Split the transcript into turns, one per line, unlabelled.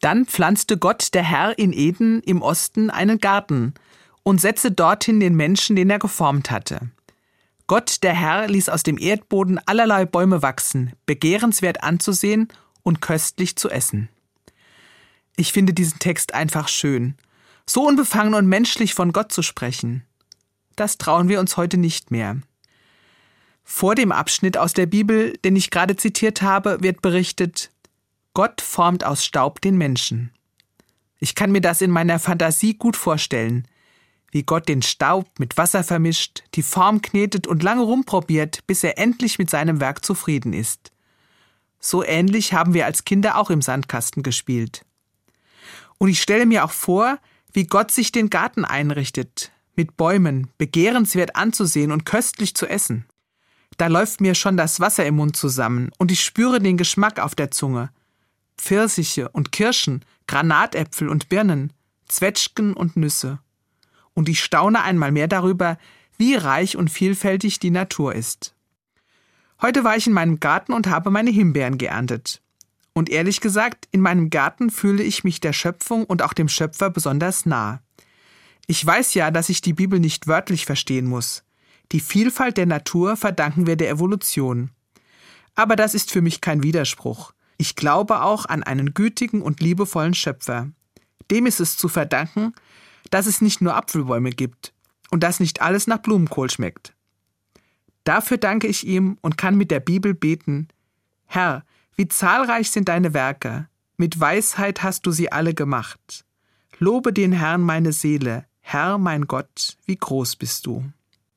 Dann pflanzte Gott der Herr in Eden im Osten einen Garten und setzte dorthin den Menschen, den er geformt hatte. Gott der Herr ließ aus dem Erdboden allerlei Bäume wachsen, begehrenswert anzusehen und köstlich zu essen. Ich finde diesen Text einfach schön. So unbefangen und menschlich von Gott zu sprechen. Das trauen wir uns heute nicht mehr. Vor dem Abschnitt aus der Bibel, den ich gerade zitiert habe, wird berichtet, Gott formt aus Staub den Menschen. Ich kann mir das in meiner Fantasie gut vorstellen, wie Gott den Staub mit Wasser vermischt, die Form knetet und lange rumprobiert, bis er endlich mit seinem Werk zufrieden ist. So ähnlich haben wir als Kinder auch im Sandkasten gespielt. Und ich stelle mir auch vor, wie Gott sich den Garten einrichtet, mit Bäumen, begehrenswert anzusehen und köstlich zu essen. Da läuft mir schon das Wasser im Mund zusammen und ich spüre den Geschmack auf der Zunge. Pfirsiche und Kirschen, Granatäpfel und Birnen, Zwetschgen und Nüsse. Und ich staune einmal mehr darüber, wie reich und vielfältig die Natur ist. Heute war ich in meinem Garten und habe meine Himbeeren geerntet. Und ehrlich gesagt, in meinem Garten fühle ich mich der Schöpfung und auch dem Schöpfer besonders nah. Ich weiß ja, dass ich die Bibel nicht wörtlich verstehen muss. Die Vielfalt der Natur verdanken wir der Evolution. Aber das ist für mich kein Widerspruch. Ich glaube auch an einen gütigen und liebevollen Schöpfer. Dem ist es zu verdanken, dass es nicht nur Apfelbäume gibt und dass nicht alles nach Blumenkohl schmeckt. Dafür danke ich ihm und kann mit der Bibel beten, Herr, wie zahlreich sind deine Werke, mit Weisheit hast du sie alle gemacht. Lobe den Herrn meine Seele, Herr mein Gott, wie groß bist du.